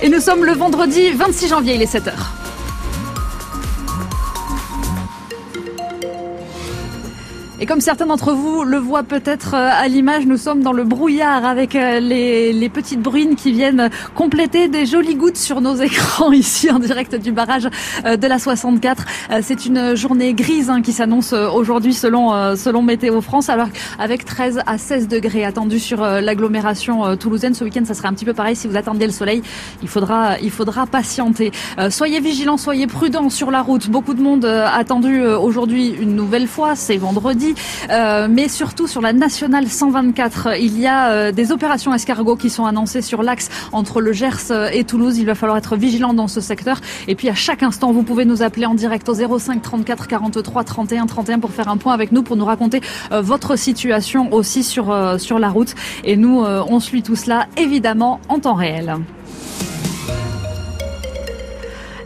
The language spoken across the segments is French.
Et nous sommes le vendredi 26 janvier, il est 7h. Et comme certains d'entre vous le voient peut-être euh, à l'image, nous sommes dans le brouillard avec euh, les, les, petites bruines qui viennent compléter des jolies gouttes sur nos écrans ici en direct du barrage euh, de la 64. C'est une journée grise hein, qui s'annonce aujourd'hui selon, selon Météo France, alors avec 13 à 16 degrés attendus sur l'agglomération toulousaine. Ce week-end, ça sera un petit peu pareil. Si vous attendiez le soleil, il faudra, il faudra patienter. Soyez vigilants, soyez prudents sur la route. Beaucoup de monde attendu aujourd'hui une nouvelle fois. C'est vendredi. Euh, mais surtout sur la nationale 124. Il y a euh, des opérations escargots qui sont annoncées sur l'axe entre le Gers euh, et Toulouse. Il va falloir être vigilant dans ce secteur. Et puis à chaque instant, vous pouvez nous appeler en direct au 05 34 43 31 31 pour faire un point avec nous, pour nous raconter votre situation aussi sur, sur la route. Et nous, on suit tout cela évidemment en temps réel.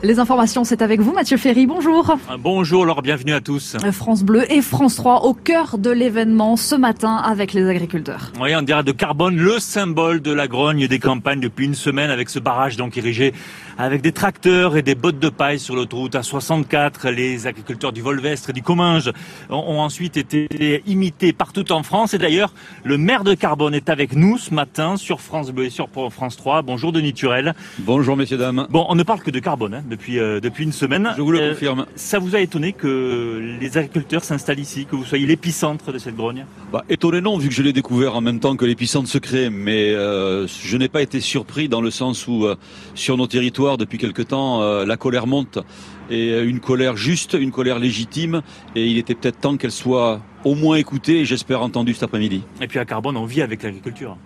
Les informations, c'est avec vous, Mathieu Ferry. Bonjour. Bonjour, alors bienvenue à tous. France Bleu et France 3 au cœur de l'événement ce matin avec les agriculteurs. Oui, on dirait de carbone, le symbole de la grogne des campagnes depuis une semaine avec ce barrage donc érigé avec des tracteurs et des bottes de paille sur l'autoroute A64. Les agriculteurs du Volvestre et du Comminges ont ensuite été imités partout en France. Et d'ailleurs, le maire de Carbone est avec nous ce matin sur France Bleu et sur France 3. Bonjour Denis Turel. Bonjour messieurs, dames. Bon, on ne parle que de carbone hein, depuis, euh, depuis une semaine. Je vous le euh, confirme. Ça vous a étonné que les agriculteurs s'installent ici, que vous soyez l'épicentre de cette grogne? Bah, Étonné non, vu que je l'ai découvert en même temps que l'épicentre se crée. Mais euh, je n'ai pas été surpris dans le sens où sur nos territoires, depuis quelque temps, euh, la colère monte et une colère juste, une colère légitime. Et il était peut-être temps qu'elle soit au moins écoutée et j'espère entendue cet après-midi. Et puis à Carbone, on vit avec l'agriculture.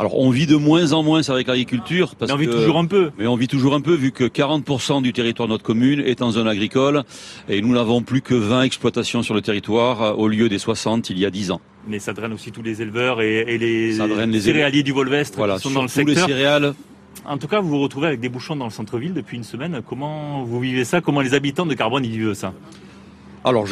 Alors on vit de moins en moins avec l'agriculture. Mais on vit toujours un peu. Mais on vit toujours un peu vu que 40% du territoire de notre commune est en zone agricole et nous n'avons plus que 20 exploitations sur le territoire euh, au lieu des 60 il y a 10 ans. Mais ça draine aussi tous les éleveurs et, les, céréaliers du Volvestre voilà, qui sont dans le secteur. les céréales, en tout cas, vous vous retrouvez avec des bouchons dans le centre-ville depuis une semaine. Comment vous vivez ça? Comment les habitants de Carbone y vivent ça? Alors,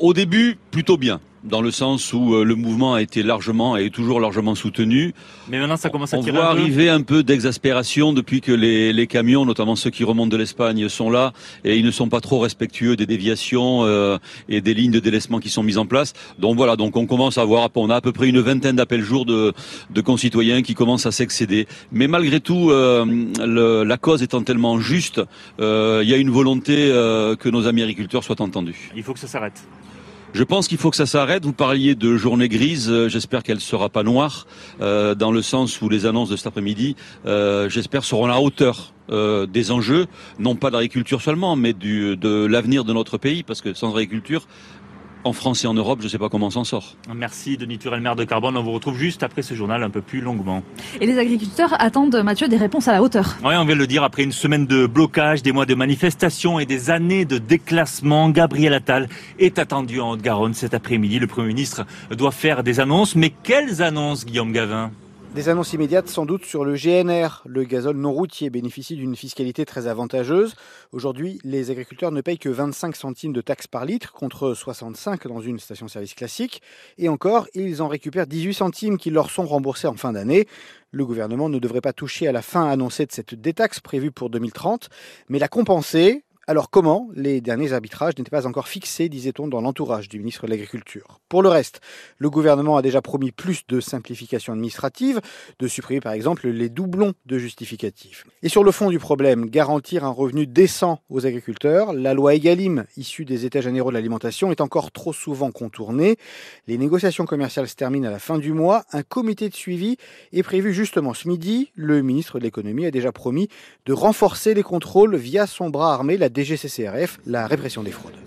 au début, plutôt bien dans le sens où euh, le mouvement a été largement et est toujours largement soutenu. Mais maintenant, ça commence à On tirer voit arriver un peu d'exaspération depuis que les, les, camions, notamment ceux qui remontent de l'Espagne, sont là et ils ne sont pas trop respectueux des déviations euh, et des lignes de délaissement qui sont mises en place. Donc voilà, donc on commence à voir, on a à peu près une vingtaine d'appels jour de, de concitoyens qui commencent à s'excéder. Mais malgré tout, euh, le, la cause étant tellement juste, euh, il y a une volonté que nos amis agriculteurs soient entendus. Il faut que ça s'arrête. Je pense qu'il faut que ça s'arrête. Vous parliez de journée grise. Euh, j'espère qu'elle sera pas noire, euh, dans le sens où les annonces de cet après-midi, euh, j'espère, seront à la hauteur des enjeux, non pas d'agriculture seulement, mais de l'avenir de notre pays, parce que sans agriculture, en France et en Europe, je ne sais pas comment on s'en sort. Merci Denis Turel, maire de Carbone. On vous retrouve juste après ce journal un peu plus longuement. Et les agriculteurs attendent, Mathieu, des réponses à la hauteur. Oui, on vient de le dire, après une semaine de blocage, des mois de manifestations et des années de déclassement, Gabriel Attal est attendu en Haute-Garonne cet après-midi. Le Premier ministre doit faire des annonces. Mais quelles annonces, Guillaume Gavin? Des annonces immédiates sans doute sur le GNR. Le gazole non routier bénéficie d'une fiscalité très avantageuse. Aujourd'hui, les agriculteurs ne payent que 25 centimes de taxes par litre contre 65 dans une station-service classique. Et encore, ils en récupèrent 18 centimes qui leur sont remboursés en fin d'année. Le gouvernement ne devrait pas toucher à la fin annoncée de cette détaxe prévue pour 2030, mais la compenser alors comment Les derniers arbitrages n'étaient pas encore fixés, disait-on, dans l'entourage du ministre de l'Agriculture? Pour le reste, le gouvernement a déjà promis plus de simplification administrative, de supprimer par exemple les doublons de justificatifs. Et sur le fond du problème, garantir un revenu décent aux agriculteurs, la loi Egalim, issue des États généraux de l'alimentation, est encore trop souvent contournée. Les négociations commerciales se terminent à la fin du mois. Un comité de suivi est prévu justement ce midi. Le ministre de l'économie a déjà promis de renforcer les contrôles via son bras armé, la DGCCRF, la répression des fraudes.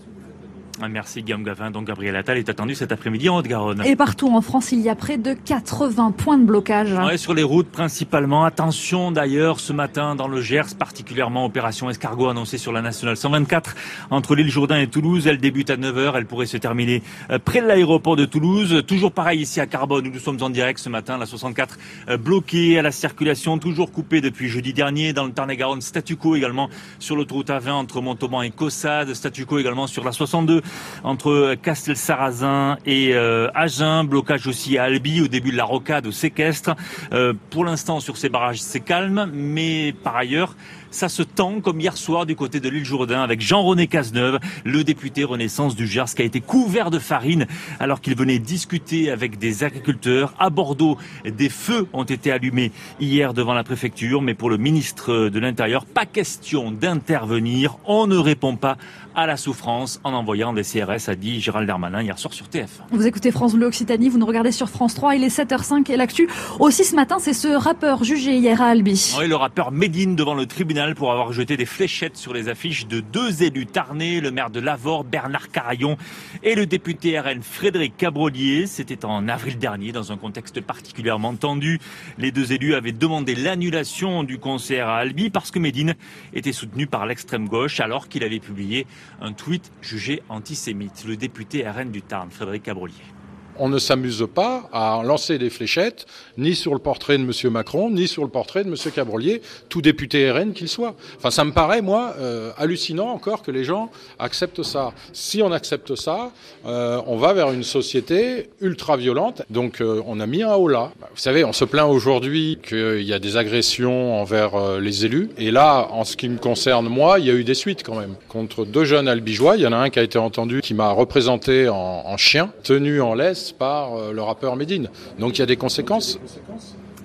Ah, merci Guillaume Gavin. Donc Gabriel Attal est attendu cet après-midi en Haute-Garonne. Et partout en France, il y a près de 80 points de blocage. Ouais, sur les routes principalement. Attention d'ailleurs ce matin dans le Gers, particulièrement opération escargot annoncée sur la nationale 124 entre l'île Jourdain et Toulouse. Elle débute à 9h. Elle pourrait se terminer euh, près de l'aéroport de Toulouse. Toujours pareil ici à Carbone où nous sommes en direct ce matin. La 64 euh, bloquée à la circulation, toujours coupée depuis jeudi dernier. Dans le Tarn-et-Garonne, statu quo également sur l'autoroute A20 entre Montauban et Cossade. Statu quo également sur la 62 entre Castel-Sarrazin et euh, Agen. Blocage aussi à Albi au début de la rocade au séquestre. Euh, pour l'instant, sur ces barrages, c'est calme, mais par ailleurs, ça se tend comme hier soir du côté de l'île Jourdain avec Jean-René Cazeneuve, le député Renaissance du Gers qui a été couvert de farine alors qu'il venait discuter avec des agriculteurs. À Bordeaux, des feux ont été allumés hier devant la préfecture, mais pour le ministre de l'Intérieur, pas question d'intervenir. On ne répond pas à la souffrance en envoyant des CRS, a dit Gérald Darmanin hier soir sur TF. Vous écoutez France Bleu Occitanie, vous nous regardez sur France 3, il est 7h05 et l'actu aussi ce matin, c'est ce rappeur jugé hier à Albi. Oui, le rappeur Médine devant le tribunal pour avoir jeté des fléchettes sur les affiches de deux élus tarnés, le maire de Lavore, Bernard Carayon, et le député RN Frédéric Cabrolier. C'était en avril dernier, dans un contexte particulièrement tendu. Les deux élus avaient demandé l'annulation du concert à Albi parce que Médine était soutenu par l'extrême gauche alors qu'il avait publié un tweet jugé antisémite. Le député RN du Tarn, Frédéric Cabrolier on ne s'amuse pas à lancer des fléchettes, ni sur le portrait de M. Macron, ni sur le portrait de M. Cabrolier, tout député RN qu'il soit. Enfin, ça me paraît, moi, euh, hallucinant encore que les gens acceptent ça. Si on accepte ça, euh, on va vers une société ultra violente. Donc, euh, on a mis un haut là. Vous savez, on se plaint aujourd'hui qu'il y a des agressions envers les élus. Et là, en ce qui me concerne, moi, il y a eu des suites quand même. Contre deux jeunes albigeois, il y en a un qui a été entendu, qui m'a représenté en, en chien, tenu en laisse par euh, le rappeur Medine. Donc il y a des conséquences.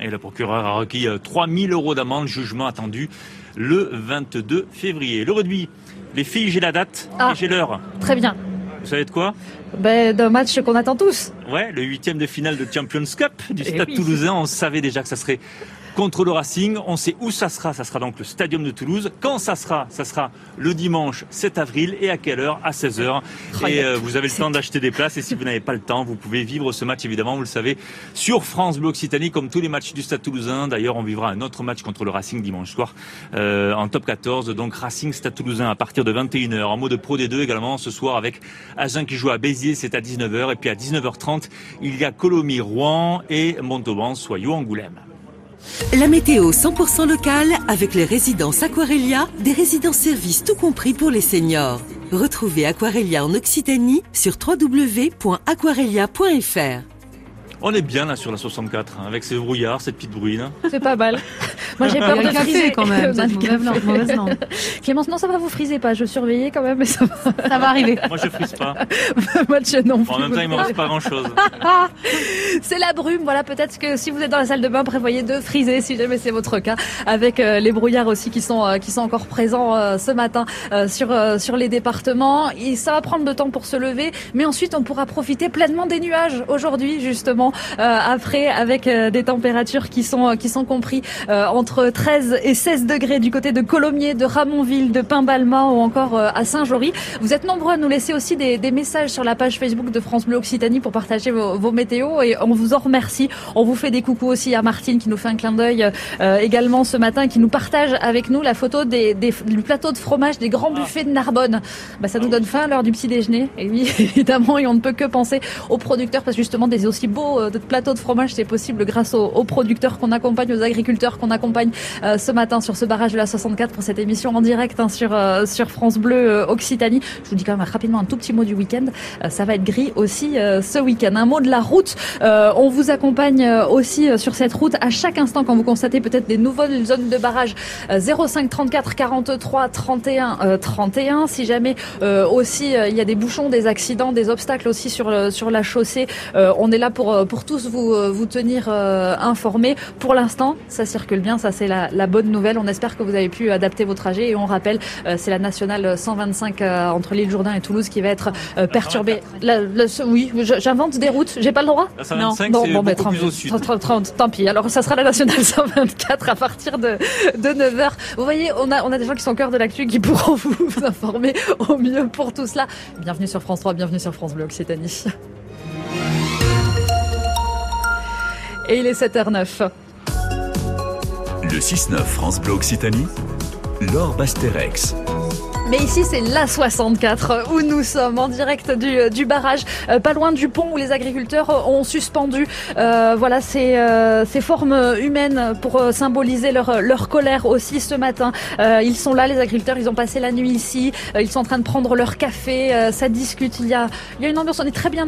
Et le procureur a requis 3000 euh, euros d'amende, jugement attendu le 22 février. Le rugby, les filles, j'ai la date ah, et j'ai l'heure. Très bien. Vous savez de quoi? Ben, D'un match qu'on attend tous. Ouais, le huitième de finale de Champions Cup du Eh Stade oui. Toulousain. On savait déjà que ça serait contre le Racing. On sait où ça sera. Ça sera donc le Stadium de Toulouse. Quand ça sera Ça sera le dimanche 7 avril. Et à quelle heure? À 16h. Et euh, vous avez le temps d'acheter des places. Et si vous n'avez pas le temps, vous pouvez vivre ce match, évidemment, vous le savez, sur France Bleu Occitanie, comme tous les matchs du Stade Toulousain. D'ailleurs, on vivra un autre match contre le Racing dimanche soir euh, en top 14. Donc Racing Stade Toulousain à partir de 21h. En mode Pro D2 également ce soir avec Agen qui joue à Béziers, c'est à 19h. Et puis à 19h30, il y a Colomiers Rouen et Montauban, Soyaux, Angoulême. La météo 100% locale avec les résidences Aquarelia, des résidences services tout compris pour les seniors. Retrouvez Aquarelia en Occitanie sur www.aquarelia.fr. On est bien là sur la 64, hein, avec ces brouillards, cette petite bruine. C'est pas mal. Moi j'ai peur de friser quand même, mauvaise langue, mauvaise langue. Clémence, non, ça va vous friser pas. Je surveillais quand même, mais ça va. Ça va arriver. Moi, je frise pas. match non Bon, plus. en même temps, il m'en reste pas grand-chose. C'est la brume, voilà peut-être que si vous êtes dans la salle de bain, prévoyez de friser si jamais c'est votre cas, avec euh, les brouillards aussi qui sont euh, qui sont encore présents euh, ce matin euh, sur euh, sur les départements. Et ça va prendre le temps pour se lever, mais ensuite on pourra profiter pleinement des nuages aujourd'hui justement euh, après avec euh, des températures qui sont euh, qui sont compris euh, entre 13 et 16 degrés du côté de Colomiers, de Ramonville, de Pimbalma ou encore euh, à Saint-Jory. Vous êtes nombreux à nous laisser aussi des, des messages sur la page Facebook de France Bleu Occitanie pour partager vos, vos météos et on vous en remercie. On vous fait des coucous aussi à Martine qui nous fait un clin d'œil euh, également ce matin qui nous partage avec nous la photo des, des- du plateau de fromage des grands buffets de Narbonne. Bah, ça nous donne faim à l'heure du petit déjeuner. Et oui, évidemment, et on ne peut que penser aux producteurs parce que justement des aussi beaux euh, plateaux de fromage, c'est possible grâce aux, aux producteurs qu'on accompagne, aux agriculteurs qu'on accompagne euh, ce matin sur ce barrage de la 64 pour cette émission en direct hein, sur euh, sur France Bleu euh, Occitanie. Je vous dis quand même rapidement un tout petit mot du week-end. Ça va être gris aussi ce week-end. Un mot de la route. On vous accompagne aussi sur cette route à chaque instant quand vous constatez peut-être des nouvelles zones de barrage. Euh, 05 34 43 31 euh, 31. Si jamais aussi il y a des bouchons, des accidents, des obstacles aussi sur sur la chaussée, on est là pour pour tous vous vous tenir informés. Pour l'instant, ça circule bien, ça c'est la, la bonne nouvelle. On espère que vous avez pu adapter vos trajets et on rappelle, euh, c'est la nationale 125 euh, entre l'île Jourdain et Toulouse qui va être euh, perturbée. La- la- oui, j'invente des routes. J'ai pas le droit? La 125, c'est ben, beaucoup plus au sud. 30, 30, tant pis. Alors ça sera la nationale 124 à partir de, de 9h. Vous voyez, on a, on a des gens qui sont au cœur de l'actu qui pourront vous, vous informer au mieux pour tout cela. Bienvenue sur France 3, bienvenue sur France Bleu Occitanie. Et il est 7h09. Le 6-9 France Bleu Occitanie, Laure Basterex. Mais ici, c'est la 64 où nous sommes en direct du, du barrage, euh, pas loin du pont où les agriculteurs ont suspendu euh, voilà ces, euh, formes humaines pour euh, symboliser leur, colère aussi ce matin. Euh, ils sont là, les agriculteurs, ils ont passé la nuit ici, ils sont en train de prendre leur café, ça discute. Il y a, il y a une ambiance, on est très bien